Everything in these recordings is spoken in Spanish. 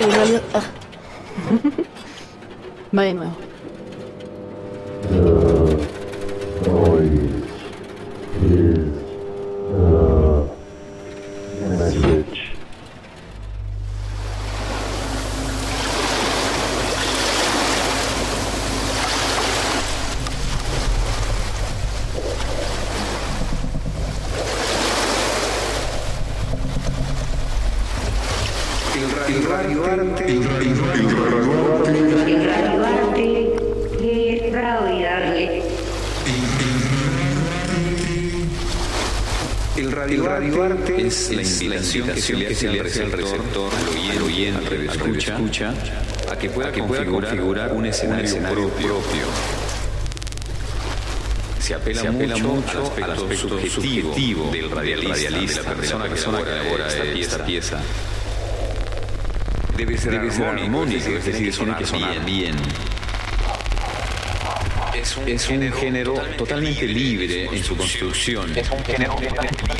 Realidad. ah. Va de nuevo. Invitación que se le hace al receptor, al oyente, al escucha, a que pueda configurar un escenario propio. Se apela, mucho, al aspecto subjetivo del radialista, de la persona que elabora esta pieza. Debe ser, armónico, es decir, tiene que sonar bien. Es un, género totalmente libre en su construcción. Es un género totalmente libre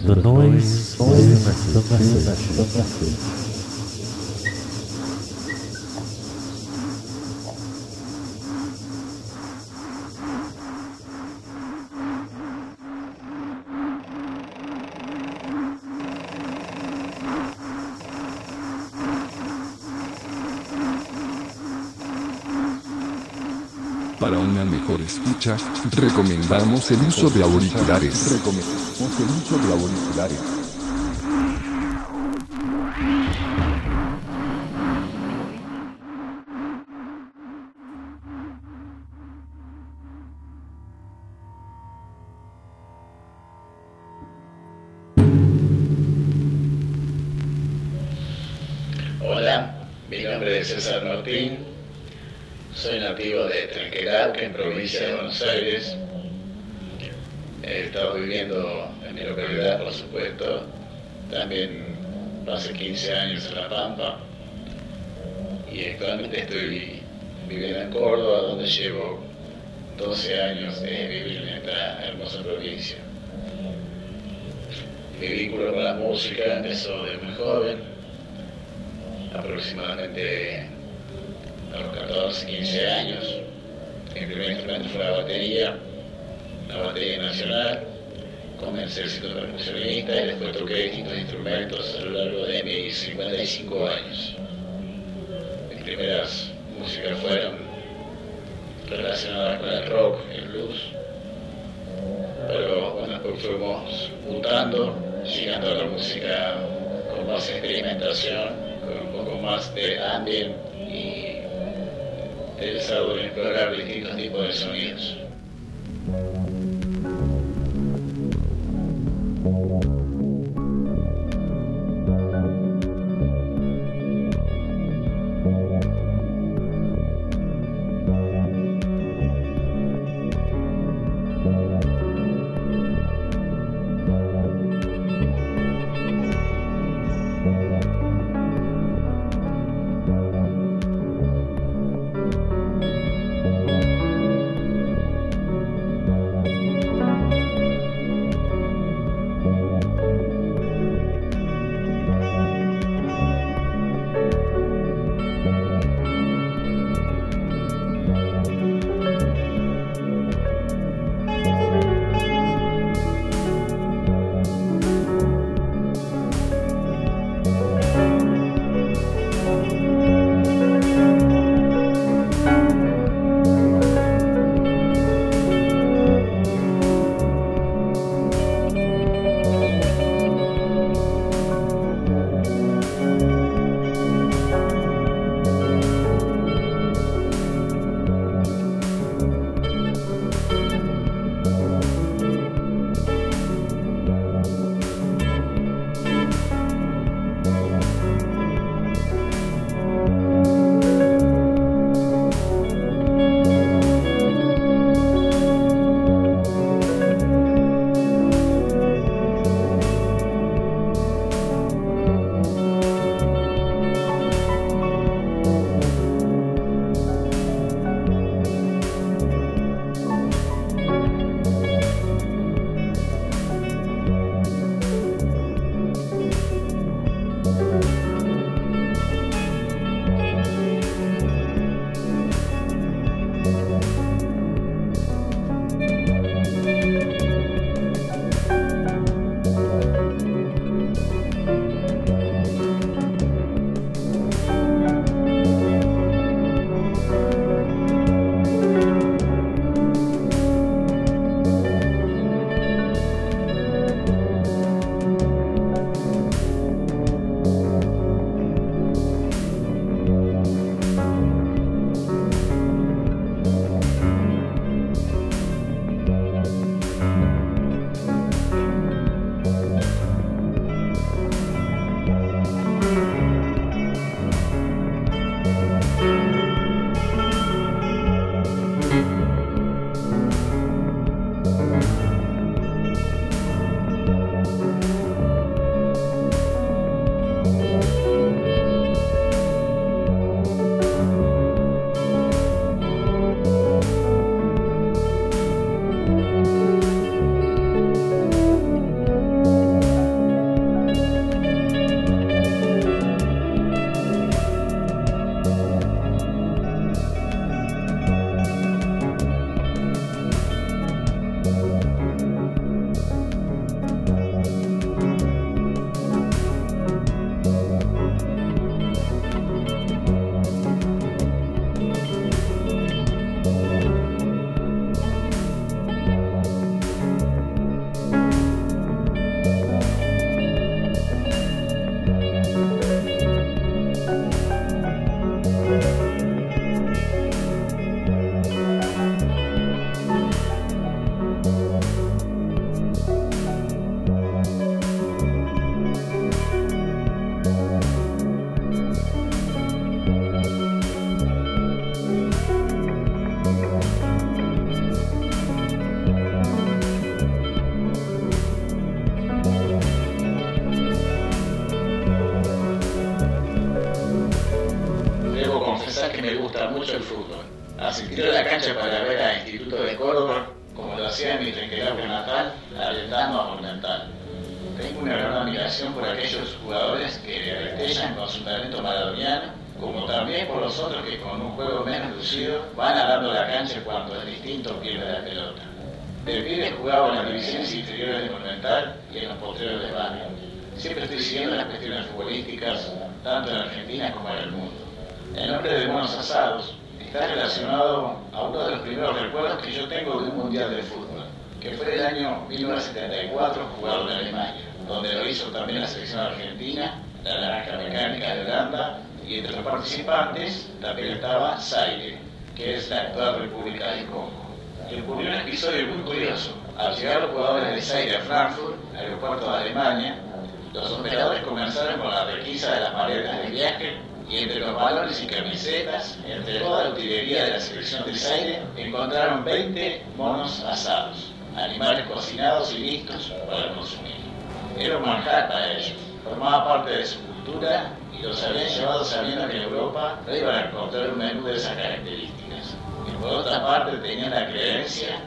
do Noise Soul Massive. Escucha, recomendamos el uso de auriculares. Recomendamos el uso de auriculares. Hola, mi nombre es César Martín, soy nativo de Tranquilauquen, en provincia de Buenos Aires. He estado viviendo en mi localidad, por supuesto, también hace 15 años en La Pampa y actualmente estoy viviendo en Córdoba, donde llevo 12 años de vivir en esta hermosa provincia. Mi vínculo con la música empezó de muy joven, aproximadamente a los 14, 15 años. Mi primer instrumento fue la batería, la batería nacional. Comencé el ciclo percusionista y después toqué distintos instrumentos a lo largo de mis 55 años. Mis primeras músicas fueron relacionadas con el rock, el blues, pero bueno, después fuimos mutando, llegando a la música con más experimentación, con un poco más de ambient y interesado en explorar distintos tipos de sonidos. Instituto de Córdoba, como lo hacía en mi Trenquelauque natal, alentando a Monumental. Tengo una gran admiración por aquellos jugadores que destellan con su talento maradoniano, como también por los otros que con un juego menos lucido van ganando la cancha cuando el distinto pierde la pelota. De pibe jugaba en las divisiones inferiores de Monumental y en los potreros de barrio. Siempre estoy siguiendo las cuestiones futbolísticas, tanto en Argentina como en el mundo. El nombre de Buenos Asados está relacionado a uno de los primeros recuerdos que yo tengo de un mundial de fútbol, que fue el año 1974 jugado en Alemania, donde lo hizo también la selección argentina, la naranja mecánica de Holanda, y entre los participantes también estaba Zaire, que es la actual República del Congo. Y ocurrió un episodio muy curioso. Al llegar los jugadores de Zaire a Frankfurt, aeropuerto de Alemania, los operadores comenzaron con la requisa de las maletas de viaje y entre los balones y camisetas, entre toda la utilería de la selección de Zaire, encontraron 20 monos asados, animales cocinados y listos para consumir. Era un manjar para ellos, formaba parte de su cultura y los habían llevado sabiendo que en Europa no iban a encontrar un menú de esas características. Y por otra parte tenían la creencia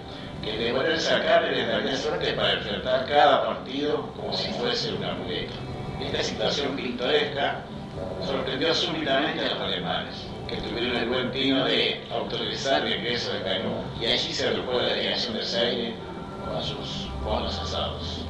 que de poder sacar les daría suerte para enfrentar cada partido como si fuese un amuleto. Esta situación pintoresca sorprendió súbitamente a los alemanes, que tuvieron el buen tino de autorizar el regreso de menú y allí se agrupó la delegación de Zaire con sus bonos asados.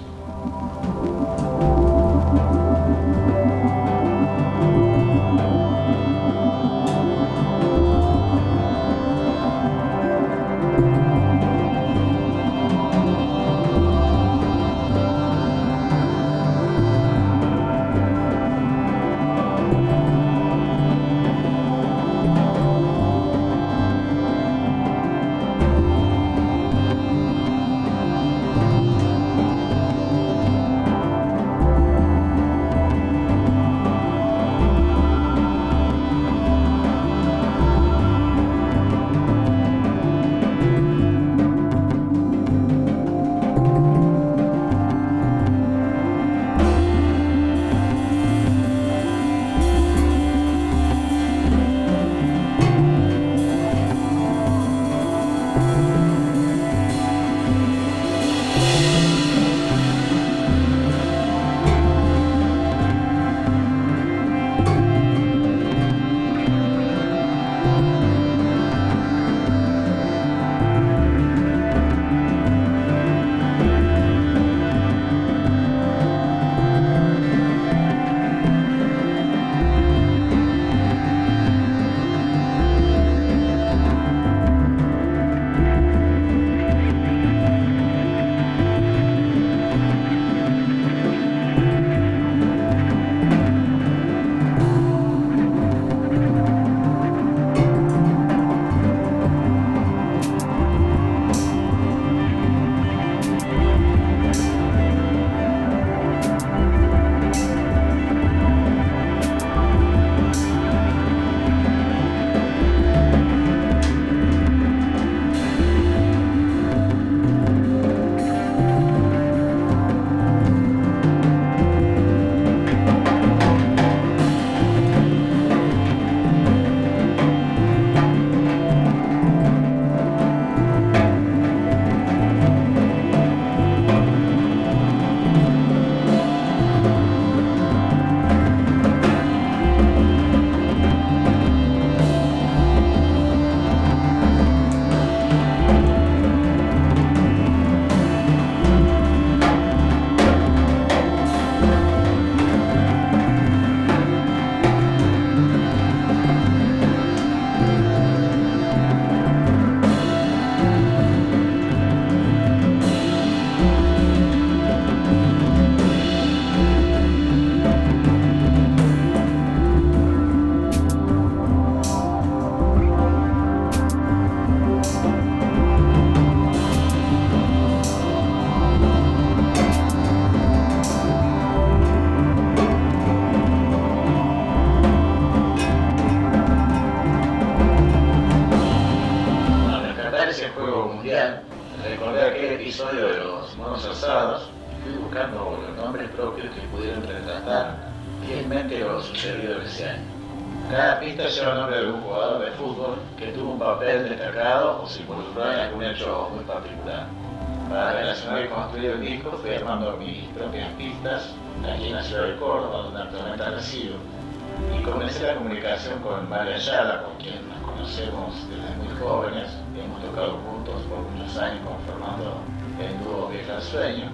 Muy jóvenes, hemos tocado juntos por muchos años conformando el dúo Vieja Sueño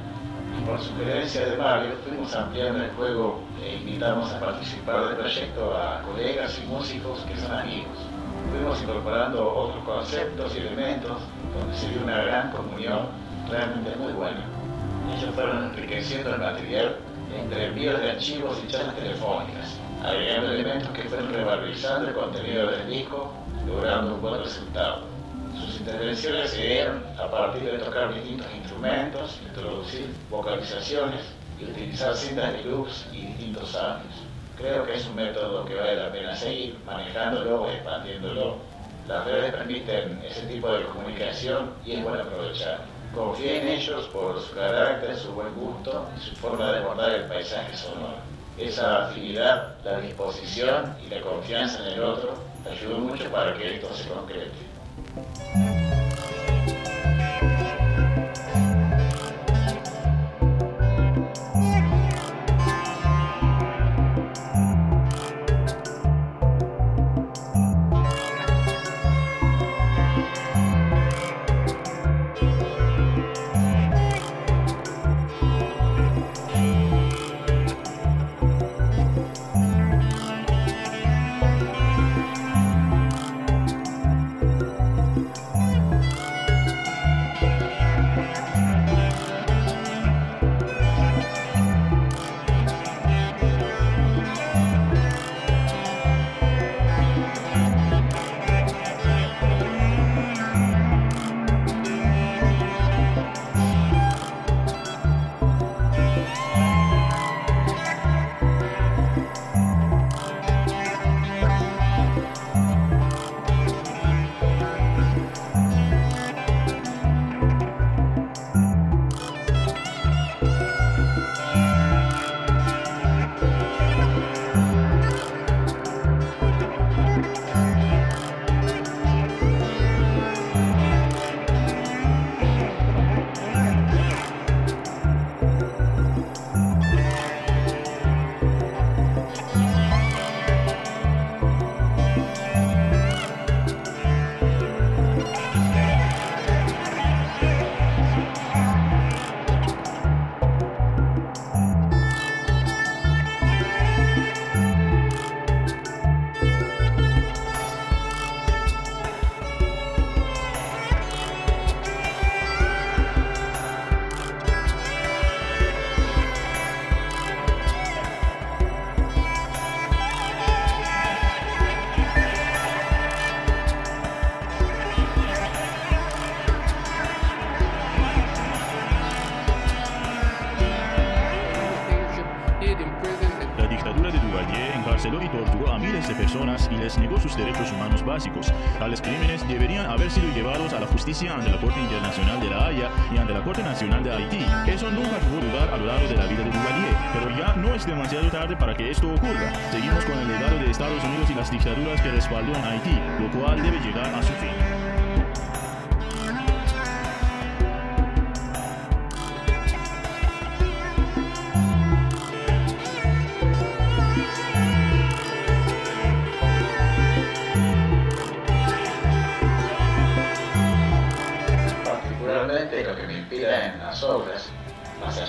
y por sugerencia de Mario fuimos ampliando el juego e invitamos a participar del proyecto a colegas y músicos que son amigos. Fuimos incorporando otros conceptos y elementos donde se dio una gran comunión realmente muy buena. Ellos fueron enriqueciendo el material entre envíos de archivos y charlas telefónicas, agregando elementos que fueron revalorizando el contenido del disco, logrando un buen resultado. Sus intervenciones se dieron a partir de tocar distintos instrumentos, introducir vocalizaciones y utilizar cintas de loops y distintos samples. Creo que es un método que vale la pena seguir, manejándolo o expandiéndolo. Las redes permiten ese tipo de comunicación y es bueno aprovechar. Confíe en ellos por su carácter, su buen gusto y su forma de abordar el paisaje sonoro. Esa afinidad, la disposición y la confianza en el otro ayudó mucho para que esto se concrete. Justicia ante la Corte Internacional de la Haya y ante la Corte Nacional de Haití. Eso nunca tuvo lugar a lo largo de la vida de Duvalier, pero ya no es demasiado tarde para que esto ocurra. Seguimos con el legado de Estados Unidos y las dictaduras que respaldó en Haití, lo cual debe llegar a su fin.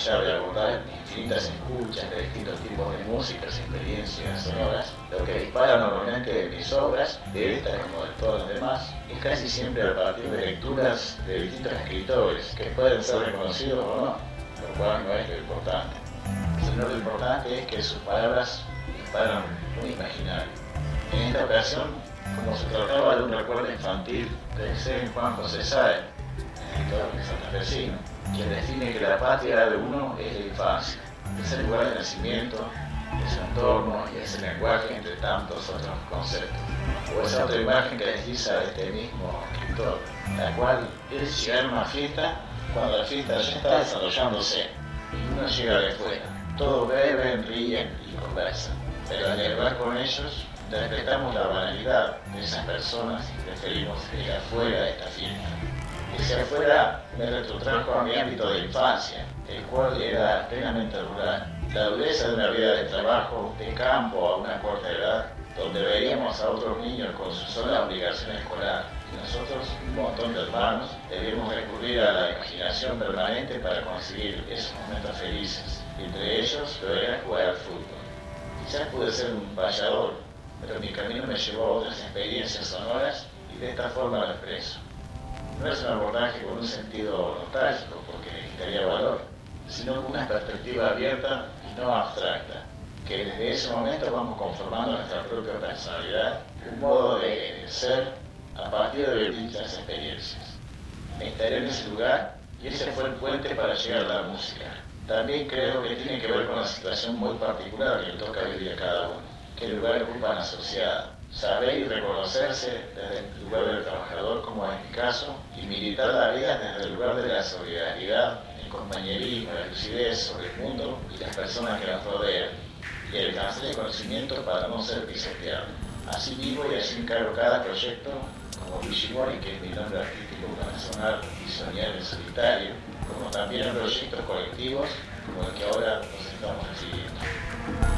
De abordar distintas escuchas de distintos tipos de músicas, experiencias sonoras, lo que dispara normalmente mis obras, de esta como de todas las demás, es casi siempre a partir de lecturas de distintos escritores que pueden ser reconocidos o no, lo cual no es lo importante. Sino lo importante es que sus palabras disparan un imaginario. En esta ocasión, como se trataba de un recuerdo infantil, pensé en Juan José Sáenz, escritor santafesino, quien define que la patria de uno es la infancia, es el lugar de nacimiento, es su entorno y es el lenguaje entre tantos otros conceptos. O esa otra imagen que desliza este mismo escritor, la cual es llegar a una fiesta cuando la fiesta ya está desarrollándose y uno llega de fuera. Todos beben, ríen y conversan, pero al llegar con ellos respetamos la banalidad de esas personas y preferimos ir afuera de esta fiesta. Ese afuera me retrotrajo a mi ámbito de infancia, el cual era plenamente rural. La dureza de una vida de trabajo, de campo a una corta edad, donde veíamos a otros niños con su sola obligación escolar y nosotros, un montón de hermanos, debíamos recurrir a la imaginación permanente para conseguir esos momentos felices. Entre ellos lo era jugar al fútbol. Quizás pude ser un vallador, pero mi camino me llevó a otras experiencias sonoras y de esta forma lo expreso. No es un abordaje con un sentido nostálgico porque quitaría valor, sino con una perspectiva abierta y no abstracta, que desde ese momento vamos conformando nuestra propia personalidad, un modo de ser a partir de dichas experiencias. Me instalé en ese lugar y ese fue el puente para llegar a la música. También creo que tiene que ver con la situación muy particular que toca vivir a cada uno, que lugar ocupa la sociedad. Saber y reconocerse desde el lugar del trabajador, como en mi caso, y militar la vida desde el lugar de la solidaridad, el compañerismo, la lucidez sobre el mundo y las personas que nos rodean, y el alcanzar el conocimiento para no ser pisoteado. Así vivo y así encargo cada proyecto como Vigimori, que es mi nombre artístico personal y soñar en solitario, como también proyectos colectivos como el que ahora nos estamos recibiendo.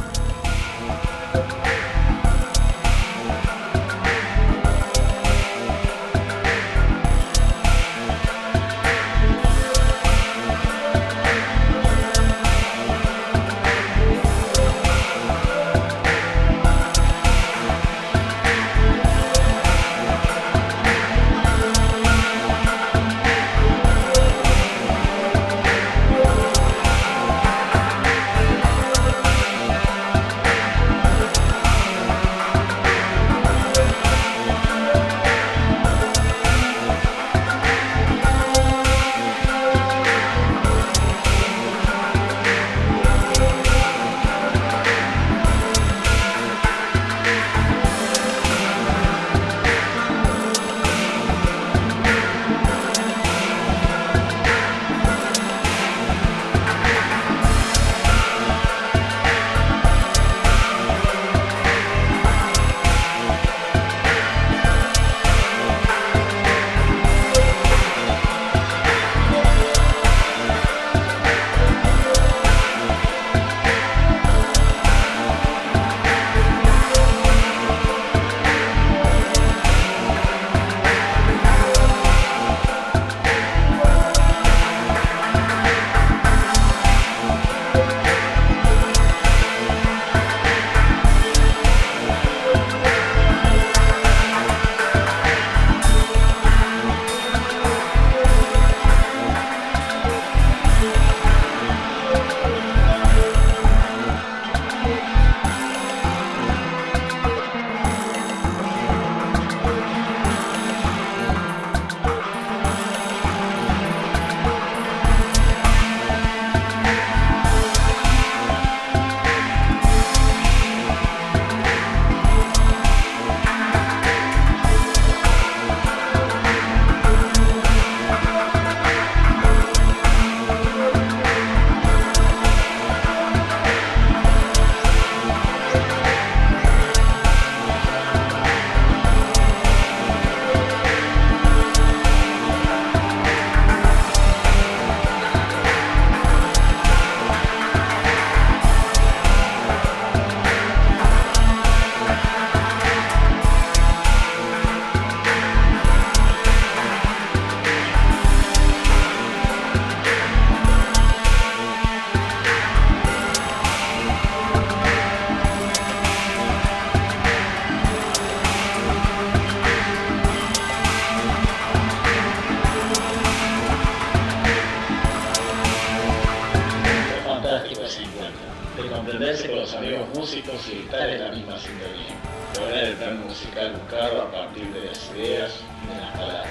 entenderse con los amigos músicos y estar en la misma sintonía. Lograr el plan musical buscado a partir de las ideas y de las palabras.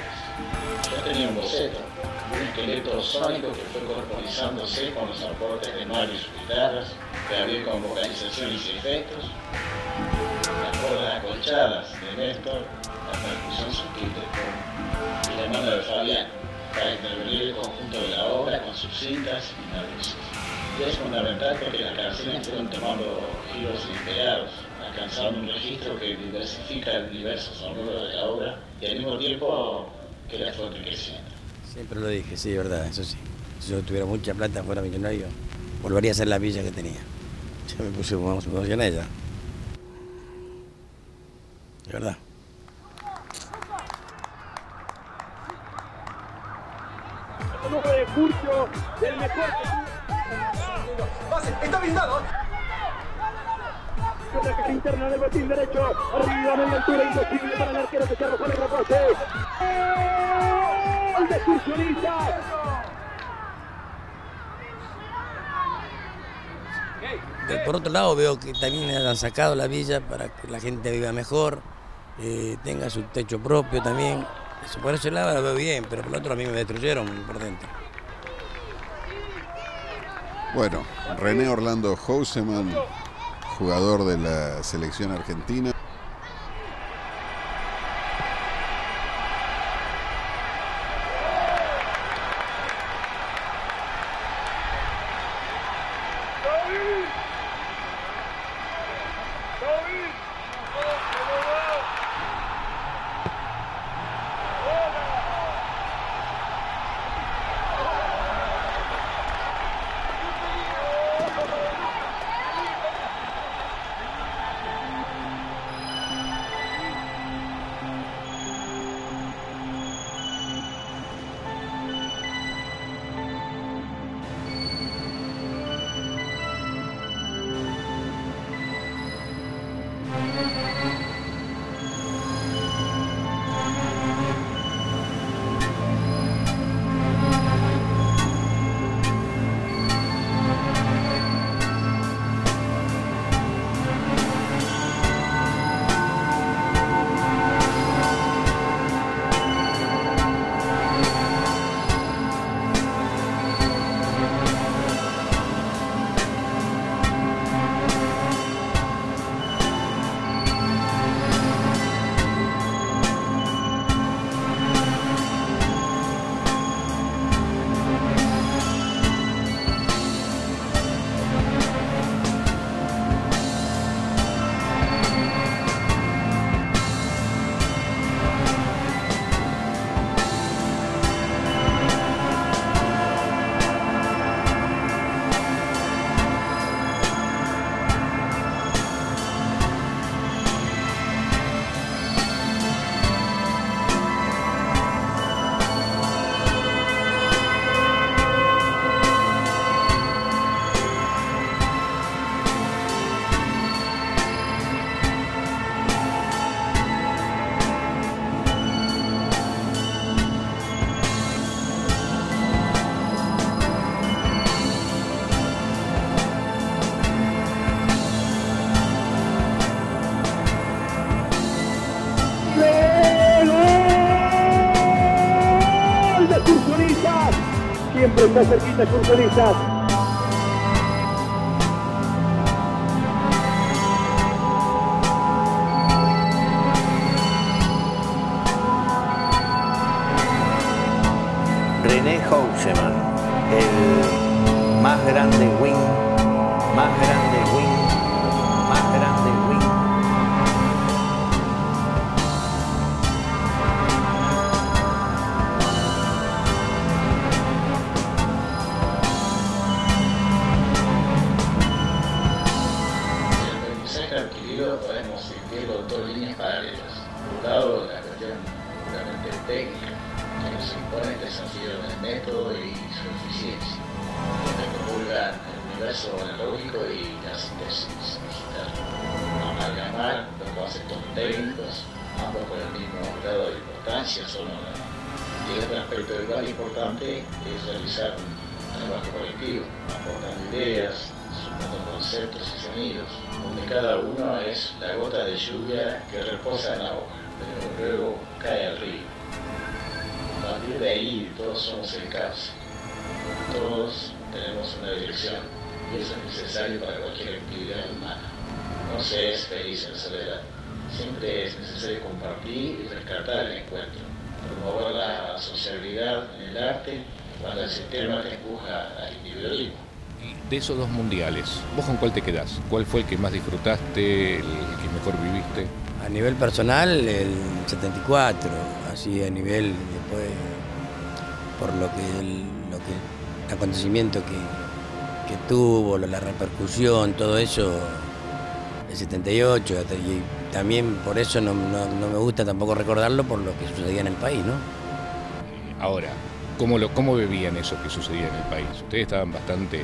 Yo tenía un boceto, un esqueleto sónico que fue corporizándose con los aportes de Mario y sus guitarras, Gabriel con vocalizaciones y efectos, las cuerdas acolchadas de Néstor, la percusión sutil de y la mano de Fabián, para intervenir el conjunto de la obra con sus cintas y narices. Es fundamental porque las canciones fueron tomando giros inesperados, alcanzando un registro que diversifica el universo sonoro de la obra y al mismo tiempo que la fue enriqueciendo. Siempre lo dije, sí, verdad, eso sí. Si yo tuviera mucha plata, fuera millonario, volvería a ser la villa que tenía. Ya me puse más emocionada ella De verdad. El de Curcio, el mejor Está blindado. Con la caja interna del botín derecho, arriba media altura, imposible para el arquero que se arrojó el rebote. ¡Gol de excursionistas! Eh, Por otro lado, veo que también han sacado la villa para que la gente viva mejor, eh, tenga su techo propio también. Por ese lado lo veo bien, pero por el otro a mí me destruyeron por dentro. Bueno, René Orlando Houseman, jugador de la selección argentina. ¡Gol de Siempre está necesario compartir y rescatar el encuentro, promover la sociabilidad en el arte cuando el sistema te empuja al individualismo. De esos dos mundiales, ¿vos con cuál te quedás? ¿Cuál fue el que más disfrutaste, el que mejor viviste? A nivel personal, el 74, así a nivel después, por lo que el, lo que, el acontecimiento que, que tuvo, la repercusión, todo eso, 78, y también por eso no, no- no me gusta tampoco recordarlo por lo que sucedía en el país, ¿no? Ahora, ¿cómo, lo, ¿cómo bebían eso que sucedía en el país? Ustedes estaban bastante,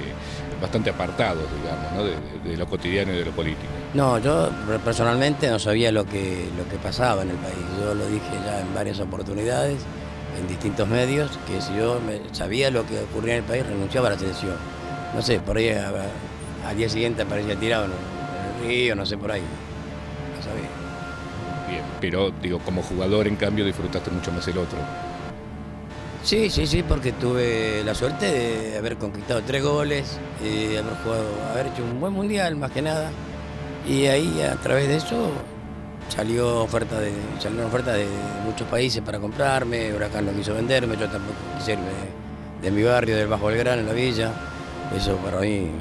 bastante apartados, digamos, ¿no? de, lo cotidiano y de lo político. No, yo personalmente no sabía lo que, lo que pasaba en el país. Yo lo dije ya en varias oportunidades, en distintos medios, que si yo me- sabía lo que ocurría en el país, renunciaba a la selección. No sé, por ahí a- al día siguiente aparecía tirado el río, no sé, por ahí. No sabía. Bien, pero digo, como jugador, en cambio, disfrutaste mucho más el otro. Sí, sí, sí, porque tuve la suerte de haber conquistado tres goles, eh, haber jugado, haber hecho un buen mundial más que nada. Y ahí a través de eso salió oferta de, salieron ofertas de muchos países para comprarme, Huracán no quiso venderme, yo tampoco quise irme de, de mi barrio, del Bajo Belgrano, en la villa. Eso para mí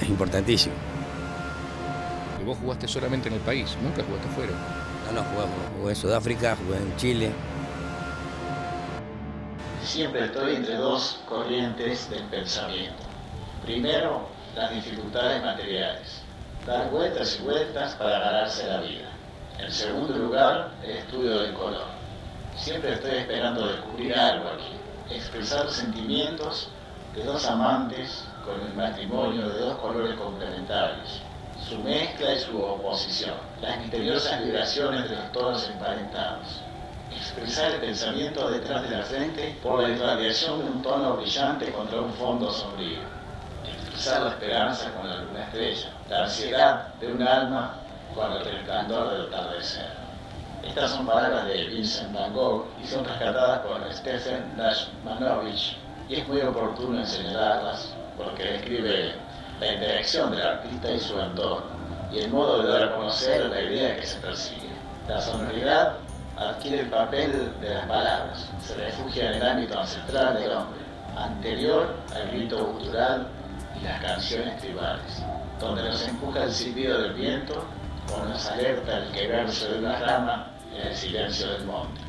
es importantísimo. Vos jugaste solamente en el país, nunca jugaste afuera. No, no, jugué, jugué en Sudáfrica, jugué en Chile. Siempre estoy entre dos corrientes del pensamiento. Primero, las dificultades materiales. Dar vueltas y vueltas para ganarse la vida. En segundo lugar, el estudio del color. Siempre estoy esperando descubrir algo aquí. Expresar sentimientos de dos amantes con el matrimonio de dos colores complementarios. Su mezcla y su oposición. Las misteriosas vibraciones de los tonos emparentados expresar el pensamiento detrás de la frente por la irradiación de un tono brillante contra un fondo sombrío. Expresar la esperanza con la luna estrella, la ansiedad de un alma con el resplandor del atardecer. Estas son palabras de Vincent Van Gogh y son rescatadas por Stephen Dashmanovich y es muy oportuno en señalarlas porque describe la interacción del artista y su entorno y el modo de dar a conocer la idea que se persigue. La sonoridad adquiere el papel de las palabras, se refugia en el ámbito ancestral del hombre, anterior al grito cultural y las canciones tribales, donde nos empuja el silbido del viento o nos alerta el quebrarse de una rama en el silencio del monte.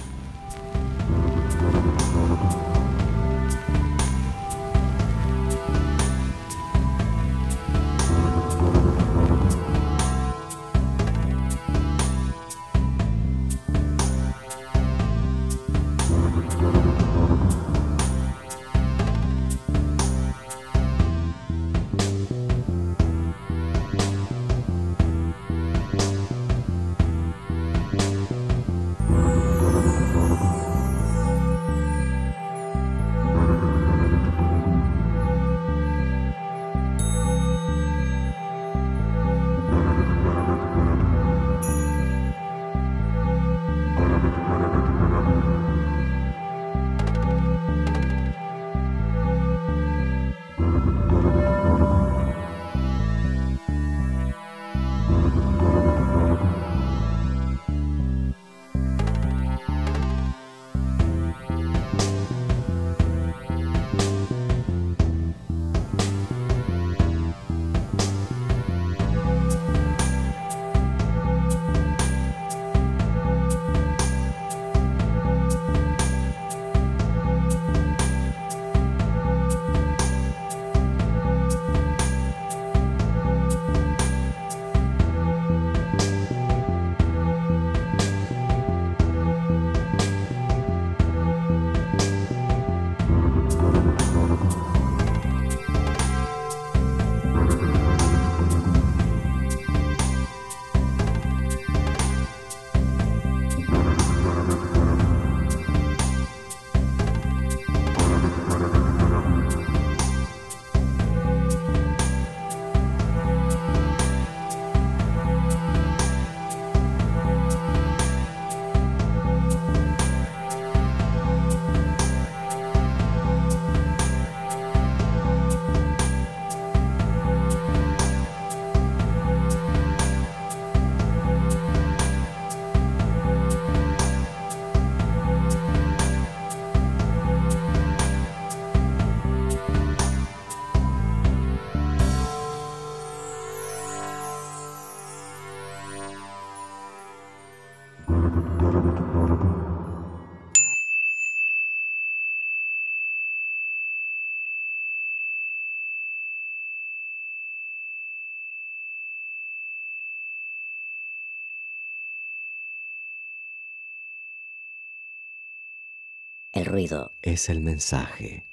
Es el mensaje.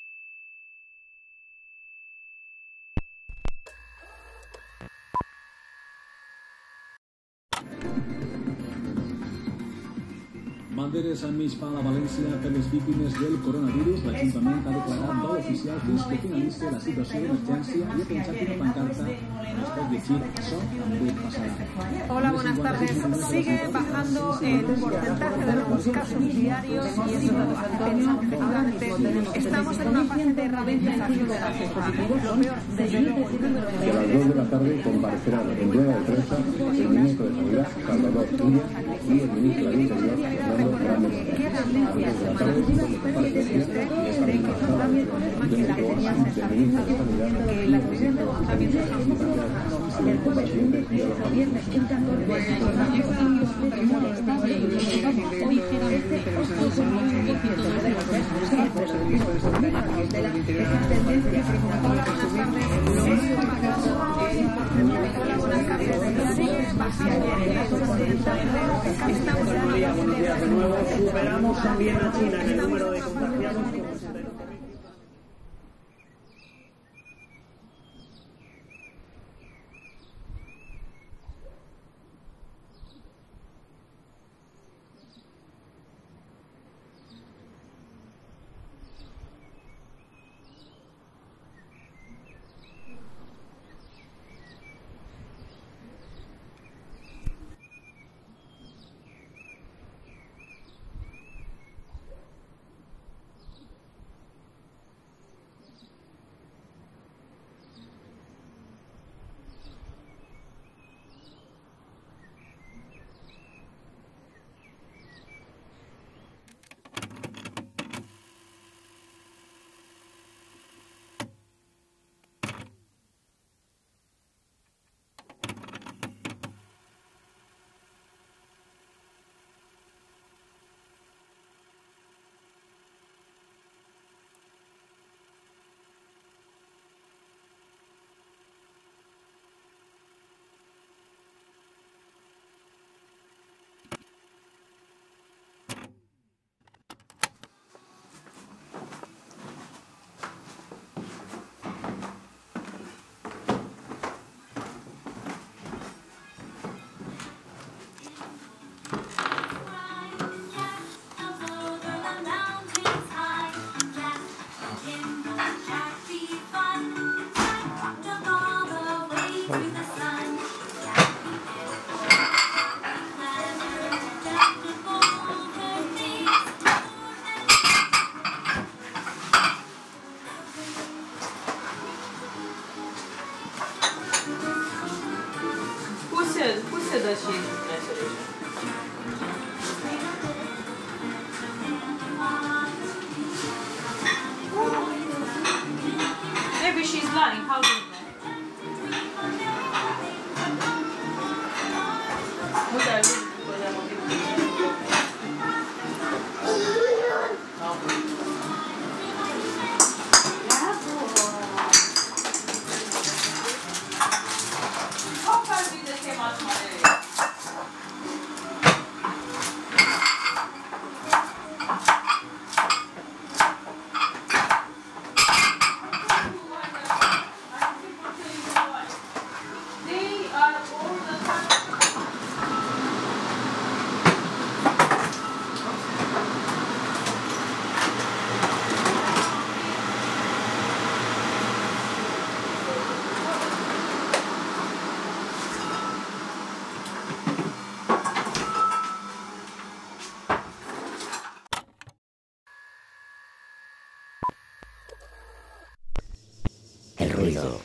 Banderes a mig pal a València per les víctimes del coronavirus. L'Ajuntament ha declarat dol oficial fins que finalitzi la situació d'emergència i ha penjat una pancarta on es pot llegir això també passarà. Hola, buenas tardes. Sigue bajando el porcentaje de nuevos casos diarios y eso hace pensante. Estamos en una fase de ralentización de la Y a las 2 de la tarde comparecerán en rueda de prensa el ministro de Seguridad, Salvador Illa, y el ministro del Interior, Fernando días para de, de que también confirman que la actividad se está realizando, que las medidas de confinamiento se han funcionado y tanto de Estamos de nuevo superamos también a China en el número de contagiados.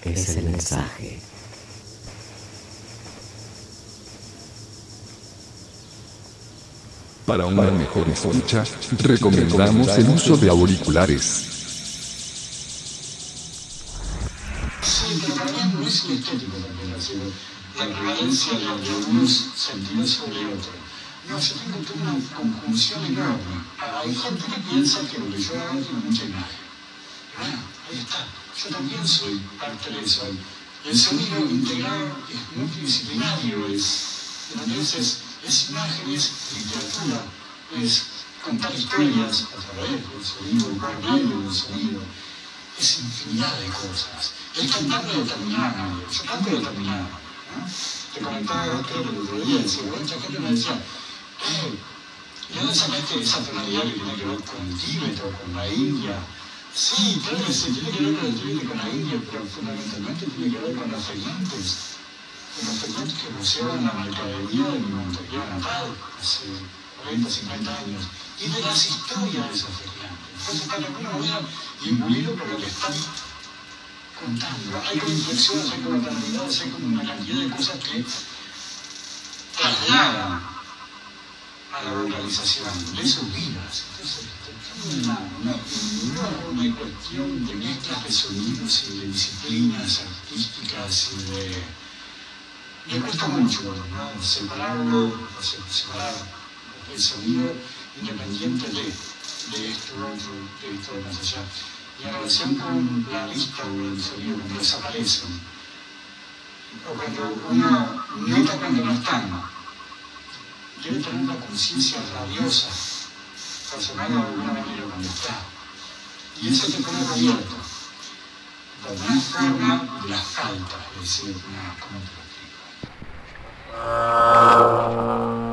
Ruido es el mensaje. Para una mejor escucha, recomendamos el uso de auriculares. Sí, que también no es metódico la relación, la prevalencia de unos sentidos sobre otros. No, yo tengo toda una conjunción enorme. Hay gente que piensa que lo que yo hago tiene mucha soy parte de eso. El sonido integral es multidisciplinario, es, entonces es imagen, es literatura, es contar historias a través del sonido, medio del sonido, es infinidad de cosas. El cantante determinado, yo canto determinado. ¿no? Te comentaba otro el otro día, decía, mucha gente me decía, eh, ¿y dónde sacaste esa tonalidad que tiene que ver con Tíbet o con la India? Sí, tiene, sí, tiene que ver con el y con la India, pero fundamentalmente tiene que ver con los feriantes, con los feriantes que rociaban la mercadería de Montevideo natal hace 40, 50 años, y de las historias de esos feriantes. Entonces, de alguna manera, imbuido por lo que están contando. Hay inflexiones, hay como tonalidades, hay como una cantidad de cosas que trasladan a la vocalización de sus vidas. Una cuestión de mezclas de sonidos y de disciplinas artísticas y de... Me cuesta mucho ¿no? separarlo, separar el sonido independiente de, de esto, otro, de esto más allá. Y en relación con la vista o el sonido cuando desaparecen, o cuando uno nota cuando no están, debe tener una conciencia rabiosa, llamarlo de alguna manera cuando está. Y eso te pone abierto, de alguna forma de las faltas, es decir, una, ¿cómo te lo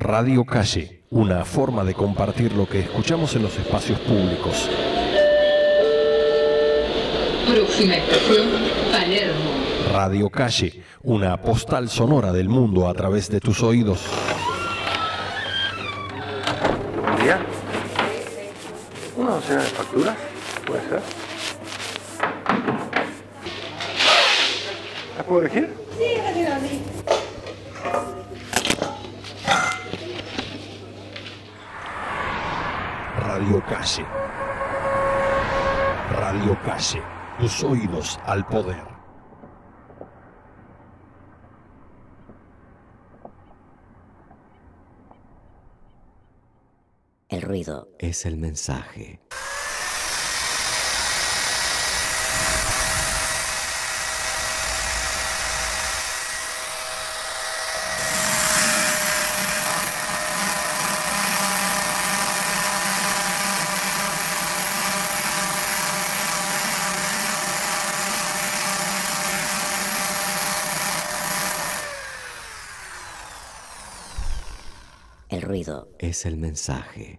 Radio Calle, una forma de compartir lo que escuchamos en los espacios públicos. Próxima estación, Palermo. Radio Calle, una postal sonora del mundo a través de tus oídos. Buen día. ¿Una docena de facturas? ¿Puede ser? ¿Las puedo elegir? Sí, rápido, Radio Calle. Radio Calle, tus oídos al poder. El ruido es el mensaje. El ruido es el mensaje.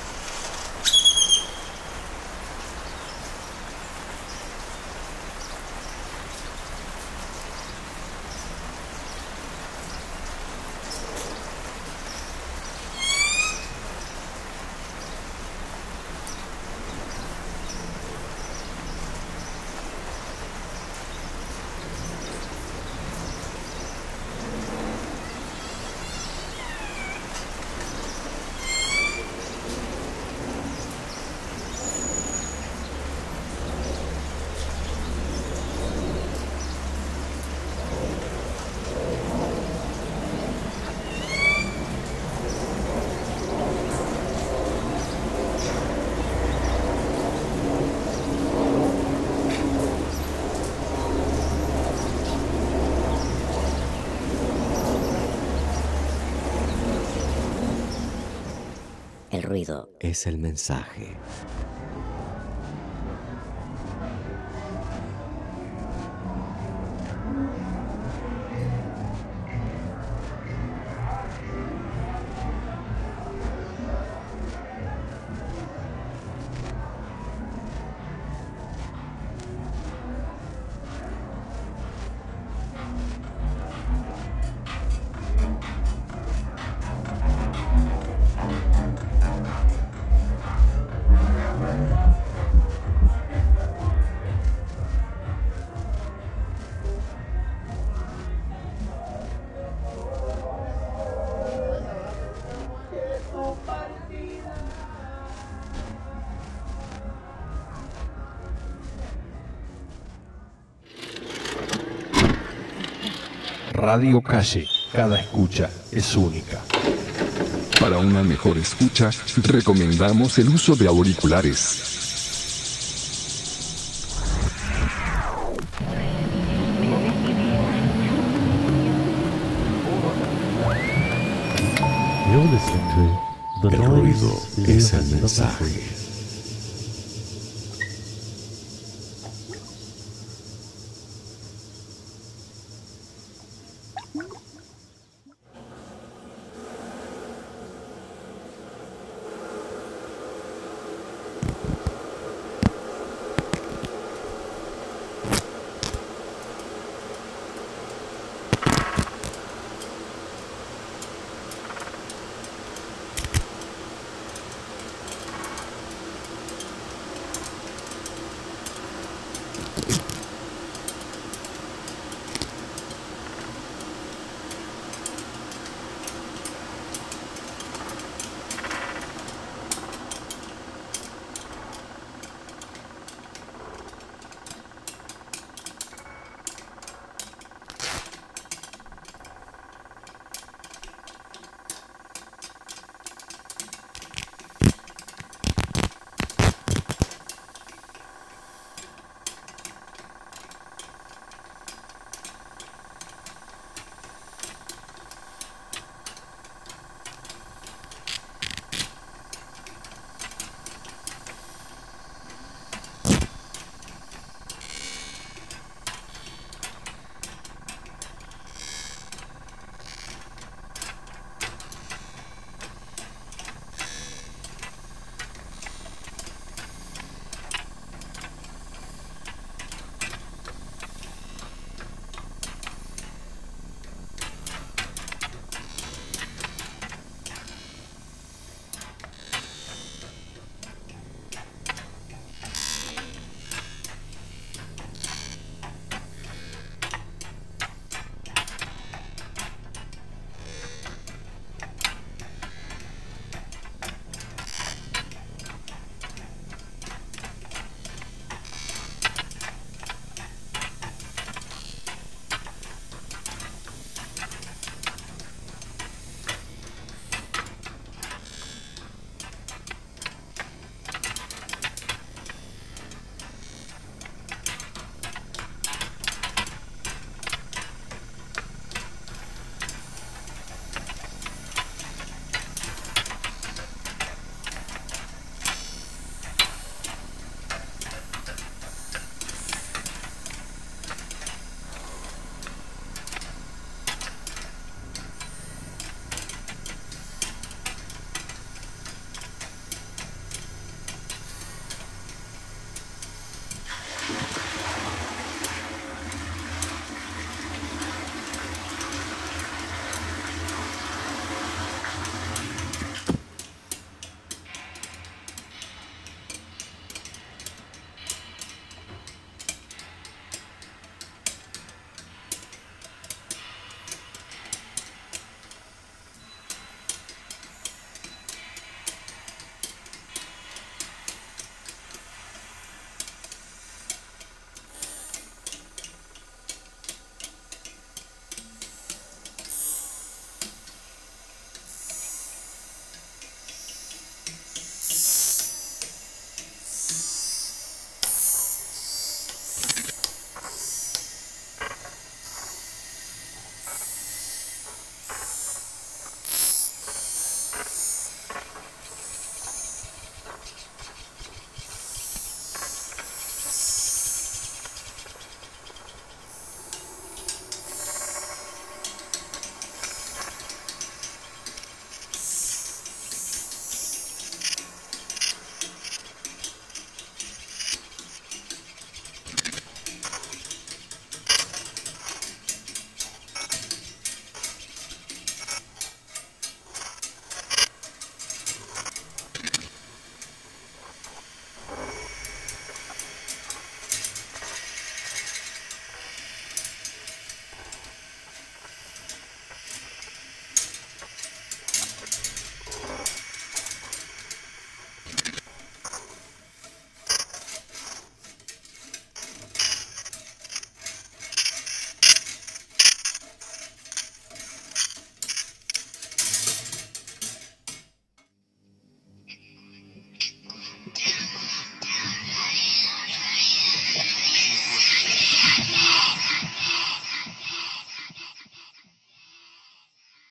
Es el mensaje. Radio Calle, cada escucha es única. Para una mejor escucha, recomendamos el uso de auriculares. You're listening to The El Noise ruido es el mensaje.